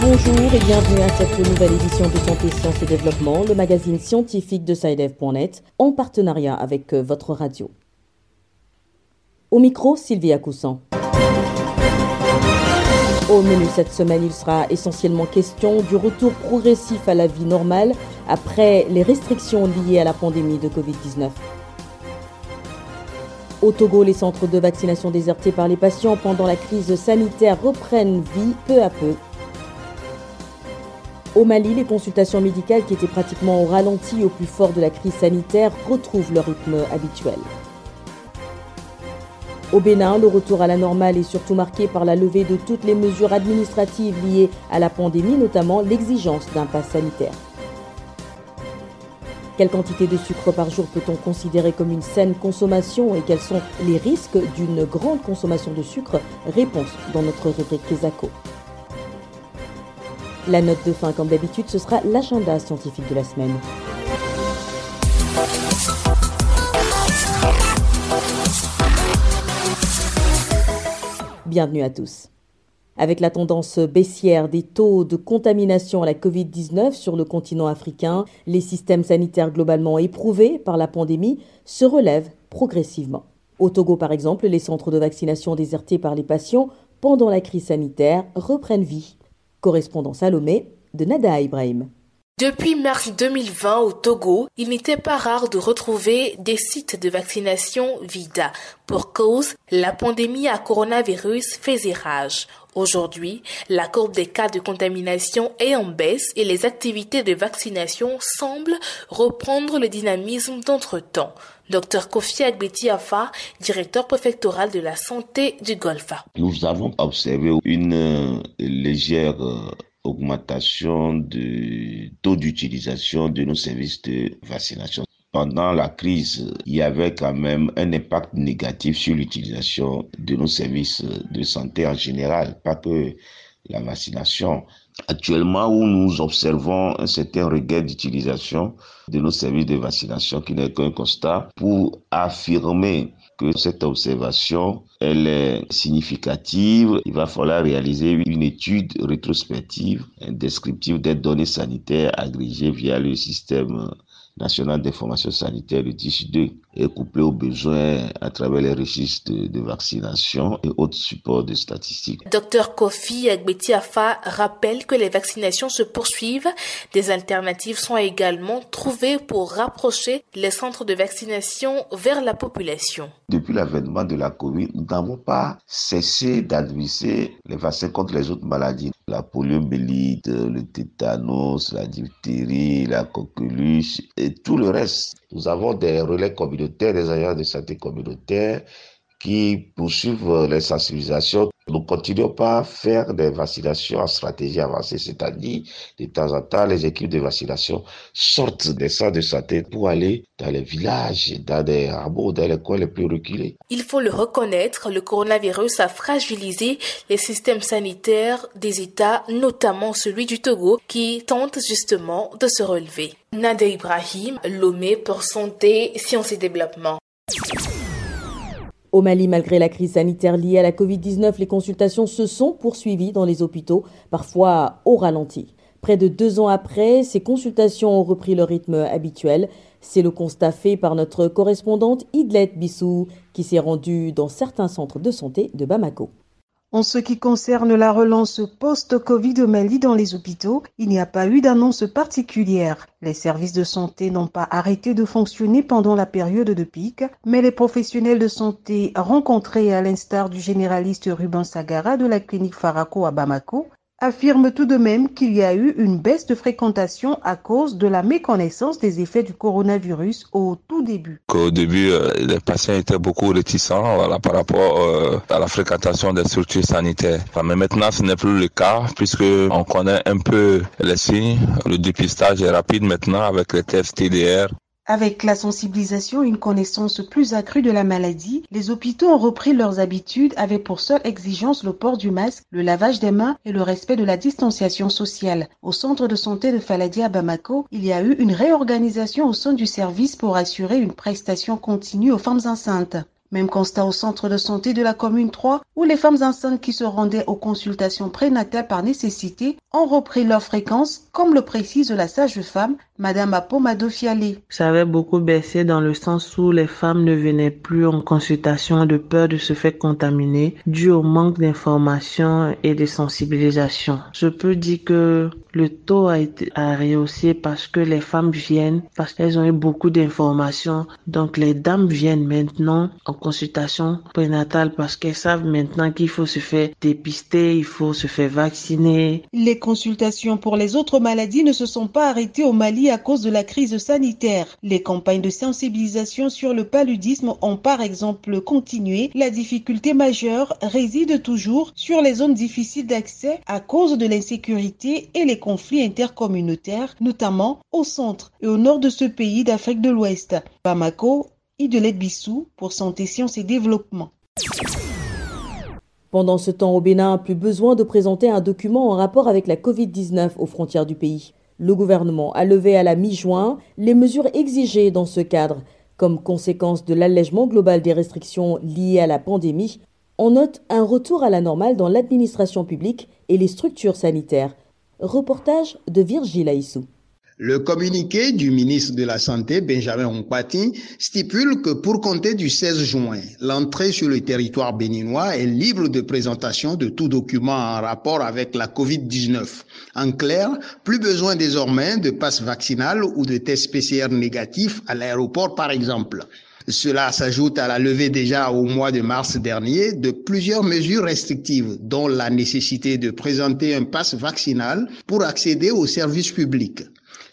Bonjour et bienvenue à cette nouvelle édition de Santé, Sciences et Développement, le magazine scientifique de SciDev.net, en partenariat avec euh, votre radio. Au micro, Sylvia Coussan. Au menu cette semaine, il sera essentiellement question du retour progressif à la vie normale après les restrictions liées à la pandémie de Covid-19. Au Togo, les centres de vaccination désertés par les patients pendant la crise sanitaire reprennent vie peu à peu. Au Mali, les consultations médicales qui étaient pratiquement au ralenti au plus fort de la crise sanitaire retrouvent leur rythme habituel. Au Bénin, le retour à la normale est surtout marqué par la levée de toutes les mesures administratives liées à la pandémie, notamment l'exigence d'un pass sanitaire. Quelle quantité de sucre par jour peut-on considérer comme une saine consommation et quels sont les risques d'une grande consommation de sucre? Réponse dans notre rubrique. La note de fin, comme d'habitude, ce sera l'agenda scientifique de la semaine. Bienvenue à tous. Avec la tendance baissière des taux de contamination à la Covid-19 sur le continent africain, les systèmes sanitaires globalement éprouvés par la pandémie se relèvent progressivement. Au Togo, par exemple, les centres de vaccination désertés par les patients pendant la crise sanitaire reprennent vie. Correspondant Salomé de Nada Ibrahim. Depuis mars 2020 au Togo, il n'était pas rare de retrouver des sites de vaccination vides. Pour cause, la pandémie à coronavirus faisait rage. Aujourd'hui, la courbe des cas de contamination est en baisse et les activités de vaccination semblent reprendre le dynamisme d'entre-temps. Dr Kofi Agbeti-Afa, directeur préfectoral de la santé du Golfe. Nous avons observé une légère augmentation du taux d'utilisation de nos services de vaccination. Pendant la crise, il y avait quand même un impact négatif sur l'utilisation de nos services de santé en général, pas que la vaccination. Actuellement, où nous observons un certain regain d'utilisation de nos services de vaccination qui n'est qu'un constat pour affirmer que cette observation, elle est significative. Il va falloir réaliser une étude rétrospective, descriptive des données sanitaires agrégées via le système national d'information sanitaire, le TIS2, est couplé aux besoins à travers les registres de, vaccination et autres supports de statistiques. Dr Kofi Agbetiafa rappelle que les vaccinations se poursuivent. Des alternatives sont également trouvées pour rapprocher les centres de vaccination vers la population. Depuis l'avènement de la COVID, nous n'avons pas cessé d'administrer les vaccins contre les autres maladies. La poliomyélite, le tétanos, la diphtérie, la coqueluche et tout le reste. Nous avons des relais communautaires, des agents de santé communautaires qui poursuivent les sensibilisations. Nous continuons pas à faire des vaccinations en stratégie avancée, c'est-à-dire de temps en temps, les équipes de vaccination sortent des centres de santé pour aller dans les villages, dans des hameaux, dans les coins les plus reculés. Il faut le reconnaître, le coronavirus a fragilisé les systèmes sanitaires des États, notamment celui du Togo, qui tente justement de se relever. Nada Ibrahim, Lomé pour Santé, Sciences et Développement. Au Mali, malgré la crise sanitaire liée à la Covid-19, les consultations se sont poursuivies dans les hôpitaux, parfois au ralenti. Près de deux ans après, ces consultations ont repris leur rythme habituel. C'est le constat fait par notre correspondante Idlet Bissou, qui s'est rendue dans certains centres de santé de Bamako. En ce qui concerne la relance post-Covid au Mali dans les hôpitaux, il n'y a pas eu d'annonce particulière. Les services de santé n'ont pas arrêté de fonctionner pendant la période de pic, mais les professionnels de santé rencontrés à l'instar du généraliste Ruben Sagara de la clinique Faraco à Bamako affirme tout de même qu'il y a eu une baisse de fréquentation à cause de la méconnaissance des effets du coronavirus au tout début. Au début, euh, les patients étaient beaucoup réticents par rapport euh, à la fréquentation des structures sanitaires. mais maintenant, ce n'est plus le cas puisque on connaît un peu les signes. Le dépistage est rapide maintenant avec les tests TDR. Avec la sensibilisation et une connaissance plus accrue de la maladie, les hôpitaux ont repris leurs habitudes avec pour seule exigence le port du masque, le lavage des mains et le respect de la distanciation sociale. Au centre de santé de Faladi à Bamako, il y a eu une réorganisation au sein du service pour assurer une prestation continue aux femmes enceintes. Même constat au centre de santé de la commune 3 où les femmes enceintes qui se rendaient aux consultations prénatales par nécessité ont repris leur fréquence, comme le précise la sage-femme Madame Apomado Fialé. Ça avait beaucoup baissé dans le sens où les femmes ne venaient plus en consultation de peur de se faire contaminer dû au manque d'information et de sensibilisation. Je peux dire que le taux a été rehaussé parce que les femmes viennent, parce qu'elles ont eu beaucoup d'informations. Donc les dames viennent maintenant en consultation prénatale parce qu'elles savent maintenant qu'il faut se faire dépister, il faut se faire vacciner. Les consultations pour les autres maladies ne se sont pas arrêtées au Mali à cause de la crise sanitaire. Les campagnes de sensibilisation sur le paludisme ont par exemple continué. La difficulté majeure réside toujours sur les zones difficiles d'accès à cause de l'insécurité et les conflits intercommunautaires, notamment au centre et au nord de ce pays d'Afrique de l'Ouest. Bamako, Idelette Bissou pour Santé, Sciences et Développement. Pendant ce temps, au Bénin, plus besoin de présenter un document en rapport avec la Covid-19 aux frontières du pays. Le gouvernement a levé à la mi-juin les mesures exigées dans ce cadre. Comme conséquence de l'allègement global des restrictions liées à la pandémie, on note un retour à la normale dans l'administration publique et les structures sanitaires. Reportage de Virgile Aissou. Le communiqué du ministre de la Santé, Benjamin Ompati, stipule que pour compter du 16 juin, l'entrée sur le territoire béninois est libre de présentation de tout document en rapport avec la COVID-19. En clair, plus besoin désormais de passe vaccinal ou de tests PCR négatifs à l'aéroport par exemple. Cela s'ajoute à la levée déjà au mois de mars dernier de plusieurs mesures restrictives, dont la nécessité de présenter un passe vaccinal pour accéder aux services publics.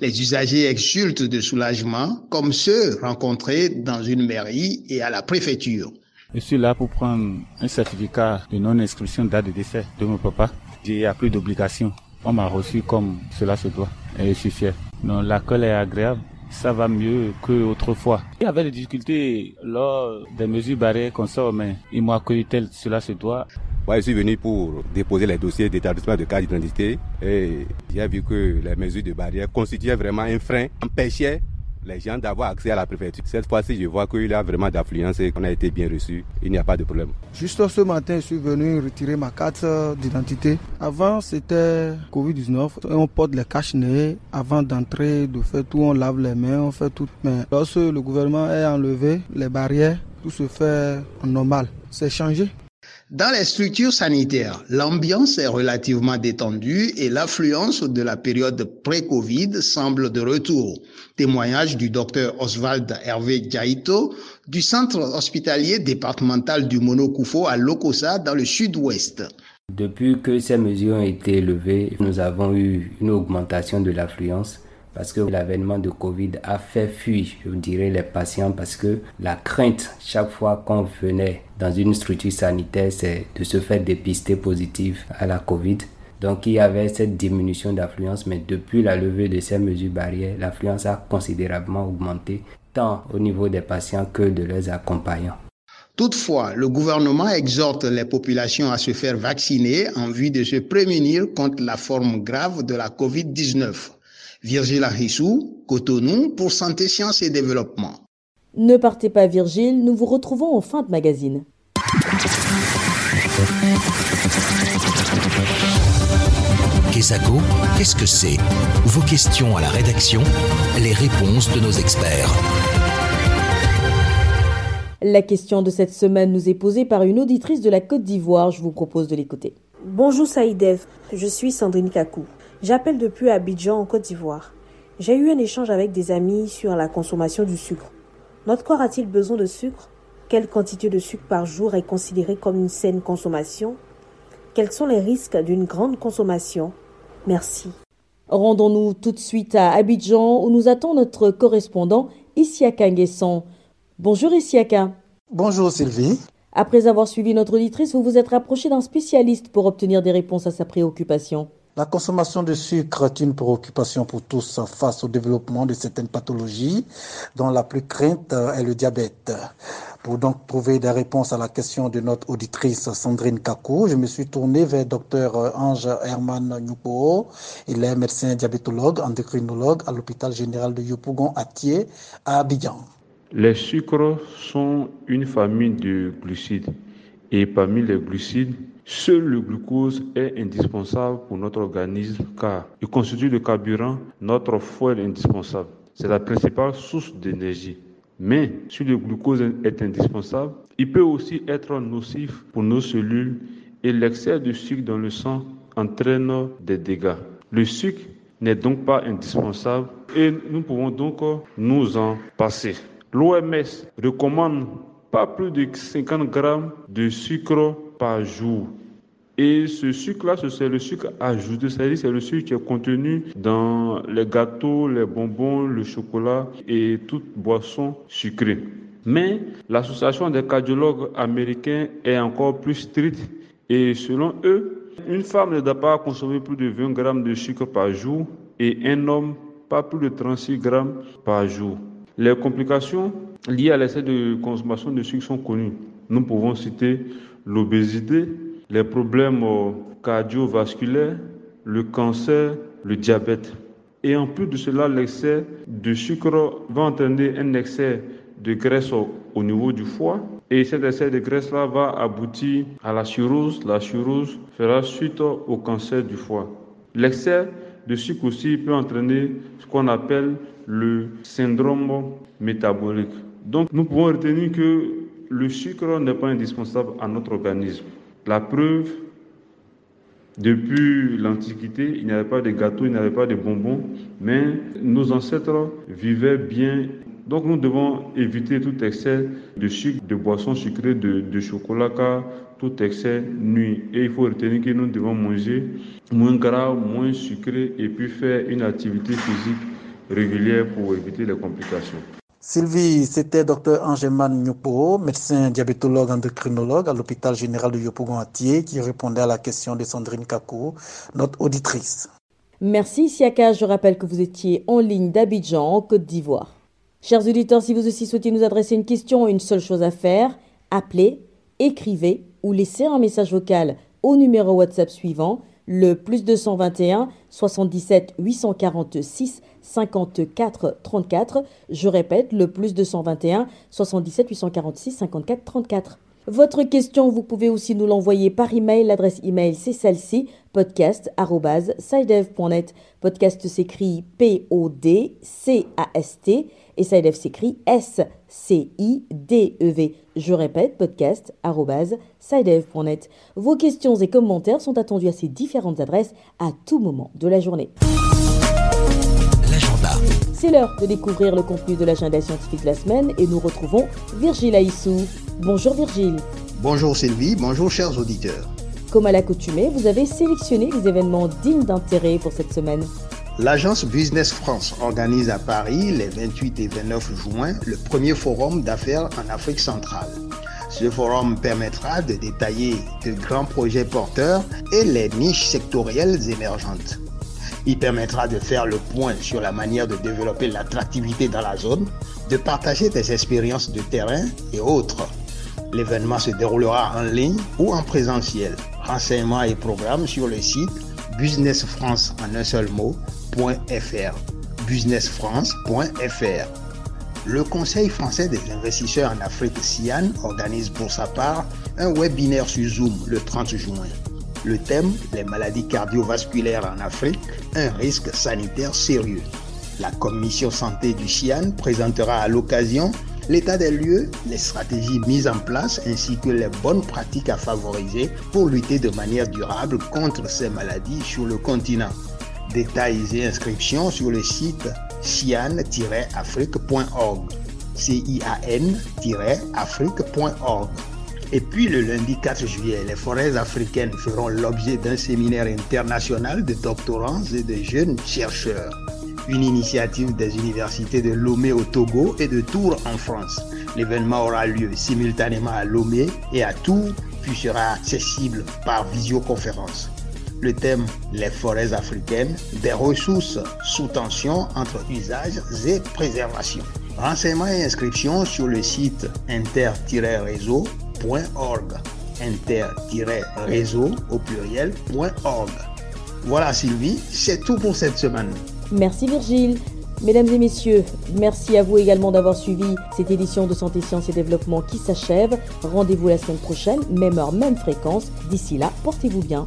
Les usagers exultent de soulagement, comme ceux rencontrés dans une mairie et à la préfecture. Je suis là pour prendre un certificat de non-inscription date de décès de mon papa. J'ai plus d'obligation. On m'a reçu comme cela se doit et je suis fier. Non, l'accueil est agréable. Ça va mieux qu'autrefois. Il y avait des difficultés lors des mesures barrières qu'on sort, mais il m'a accueilli tel cela se doit. Moi, je suis venu pour déposer les dossiers d'établissement de carte d'identité et j'ai vu que les mesures de barrière constituaient vraiment un frein, empêchaient les gens d'avoir accès à la préfecture. Cette fois-ci, je vois qu'il y a vraiment d'affluence et qu'on a été bien reçu. Il n'y a pas de problème. Juste ce matin, je suis venu retirer ma carte d'identité. Avant, c'était Covid-19. On porte les cache-nez avant d'entrer, de faire tout. On lave les mains, on fait tout. Mais lorsque le gouvernement a enlevé les barrières, tout se fait normal. C'est changé. Dans les structures sanitaires, l'ambiance est relativement détendue et l'affluence de la période pré-Covid semble de retour. Témoignage du docteur Oswald Hervé Jaito du centre hospitalier départemental du Monokoufo à Lokosa dans le sud-ouest. Depuis que ces mesures ont été levées, nous avons eu une augmentation de l'affluence parce que l'avènement de Covid a fait fuir, je dirais, les patients parce que la crainte chaque fois qu'on venait dans une structure sanitaire, c'est de se faire dépister positif à la Covid. Donc il y avait cette diminution d'affluence, mais depuis la levée de ces mesures barrières, l'affluence a considérablement augmenté, tant au niveau des patients que de leurs accompagnants. Toutefois, le gouvernement exhorte les populations à se faire vacciner en vue de se prémunir contre la forme grave de la COVID-19. Virgile Arissou, Cotonou, pour Santé, Sciences et Développement. Ne partez pas Virgile, nous vous retrouvons en fin de magazine. Kesako, qu'est-ce que c'est? Vos questions à la rédaction, les réponses de nos experts. La question de cette semaine nous est posée par une auditrice de la Côte d'Ivoire. Je vous propose de l'écouter. Bonjour Saïdev, je suis Sandrine Kakou. J'appelle depuis Abidjan en Côte d'Ivoire. J'ai eu un échange avec des amis sur la consommation du sucre. Notre corps a-t-il besoin de sucre? Quelle quantité de sucre par jour est considérée comme une saine consommation? Quels sont les risques d'une grande consommation? Merci. Rendons-nous tout de suite à Abidjan où nous attend notre correspondant Isiaka Nguesson. Bonjour Isiaka. Bonjour Sylvie. Après avoir suivi notre auditrice, vous vous êtes rapproché d'un spécialiste pour obtenir des réponses à sa préoccupation. La consommation de sucre est une préoccupation pour tous face au développement de certaines pathologies, dont la plus crainte est le diabète. Pour donc trouver des réponses à la question de notre auditrice Sandrine Kakou, je me suis tourné vers Dr Ange Herman Nyupo. Il est médecin diabétologue, endocrinologue à l'hôpital général de Yopougon à Thiers, à Abidjan. Les sucres sont une famille de glucides et parmi les glucides, seul le glucose est indispensable pour notre organisme car il constitue le carburant, notre foie indispensable. C'est la principale source d'énergie. Mais si le glucose est indispensable, il peut aussi être nocif pour nos cellules et l'excès de sucre dans le sang entraîne des dégâts. Le sucre n'est donc pas indispensable et nous pouvons donc nous en passer. L'OMS recommande pas plus de 50 grammes de sucre par jour. Et ce sucre-là, c'est le sucre ajouté, c'est-à-dire c'est le sucre qui est contenu dans les gâteaux, les bonbons, le chocolat et toute boisson sucrée. Mais l'association des cardiologues américains est encore plus stricte et selon eux, une femme ne doit pas consommer plus de 20 grammes de sucre par jour et un homme pas plus de 36 grammes par jour. Les complications liées à l'excès de consommation de sucre sont connues. Nous pouvons citer l'obésité, les problèmes cardiovasculaires, le cancer, le diabète. Et en plus de cela, l'excès de sucre va entraîner un excès de graisse au, niveau du foie. Et cet excès de graisse-là va aboutir à la cirrhose. La cirrhose fera suite au cancer du foie. L'excès de sucre aussi peut entraîner ce qu'on appelle le syndrome métabolique. Donc nous pouvons retenir que le sucre n'est pas indispensable à notre organisme. La preuve, depuis l'Antiquité, il n'y avait pas de gâteaux, il n'y avait pas de bonbons, mais nos ancêtres vivaient bien. Donc nous devons éviter tout excès de sucre, de boissons sucrées, de, de chocolat, car tout excès nuit. Et il faut retenir que nous devons manger moins gras, moins sucré et puis faire une activité physique régulière pour éviter les complications. Sylvie, c'était Dr Angeman Nyupo, médecin diabétologue endocrinologue à l'hôpital général de Yopougon-Atier, qui répondait à la question de Sandrine Kakou, notre auditrice. Merci Siaka, je rappelle que vous étiez en ligne d'Abidjan, en Côte d'Ivoire. Chers auditeurs, si vous aussi souhaitez nous adresser une question, une seule chose à faire, appelez, écrivez ou laissez un message vocal au numéro WhatsApp suivant, le plus 221 77 846 54 34. Je répète, le plus 221 77 846 54 34. Votre question, vous pouvez aussi nous l'envoyer par email. L'adresse email, c'est celle-ci podcast.sidev.net. Podcast s'écrit P-O-D-C-A-S-T et Sidev s'écrit S-C-I-D-E-V. Je répète, podcast.sidev.net. Vos questions et commentaires sont attendus à ces différentes adresses à tout moment de la journée. C'est l'heure de découvrir le contenu de l'agenda scientifique de la semaine et nous retrouvons Virgile Aissou. Bonjour Virgile. Bonjour Sylvie, bonjour chers auditeurs. Comme à l'accoutumée, vous avez sélectionné les événements dignes d'intérêt pour cette semaine. L'agence Business France organise à Paris les 28 et 29 juin le premier forum d'affaires en Afrique centrale. Ce forum permettra de détailler de grands projets porteurs et les niches sectorielles émergentes. Il permettra de faire le point sur la manière de développer l'attractivité dans la zone, de partager des expériences de terrain et autres. L'événement se déroulera en ligne ou en présentiel. Renseignements et programmes sur le site businessfrance en un seul mot.fr. businessfrance.fr. Le Conseil français des investisseurs en Afrique CIAN organise pour sa part un webinaire sur Zoom le 30 juin. Le thème, les maladies cardiovasculaires en Afrique, un risque sanitaire sérieux. La commission santé du CIAN présentera à l'occasion l'état des lieux, les stratégies mises en place ainsi que les bonnes pratiques à favoriser pour lutter de manière durable contre ces maladies sur le continent. Détails et inscriptions sur le site cian-afrique.org. C-I-A-N-afrique.org. Et puis le lundi 4 juillet, les forêts africaines feront l'objet d'un séminaire international de doctorants et de jeunes chercheurs. Une initiative des universités de Lomé au Togo et de Tours en France. L'événement aura lieu simultanément à Lomé et à Tours, puis sera accessible par visioconférence. Le thème Les forêts africaines, des ressources sous tension entre usages et préservation. Renseignements et inscriptions sur le site inter-réseau inter-réseau au pluriel.org. Voilà Sylvie, c'est tout pour cette semaine. Merci Virgile. Mesdames et messieurs, merci à vous également d'avoir suivi cette édition de Santé, Sciences et Développement qui s'achève. Rendez-vous la semaine prochaine, même heure, même fréquence. D'ici là, portez-vous bien.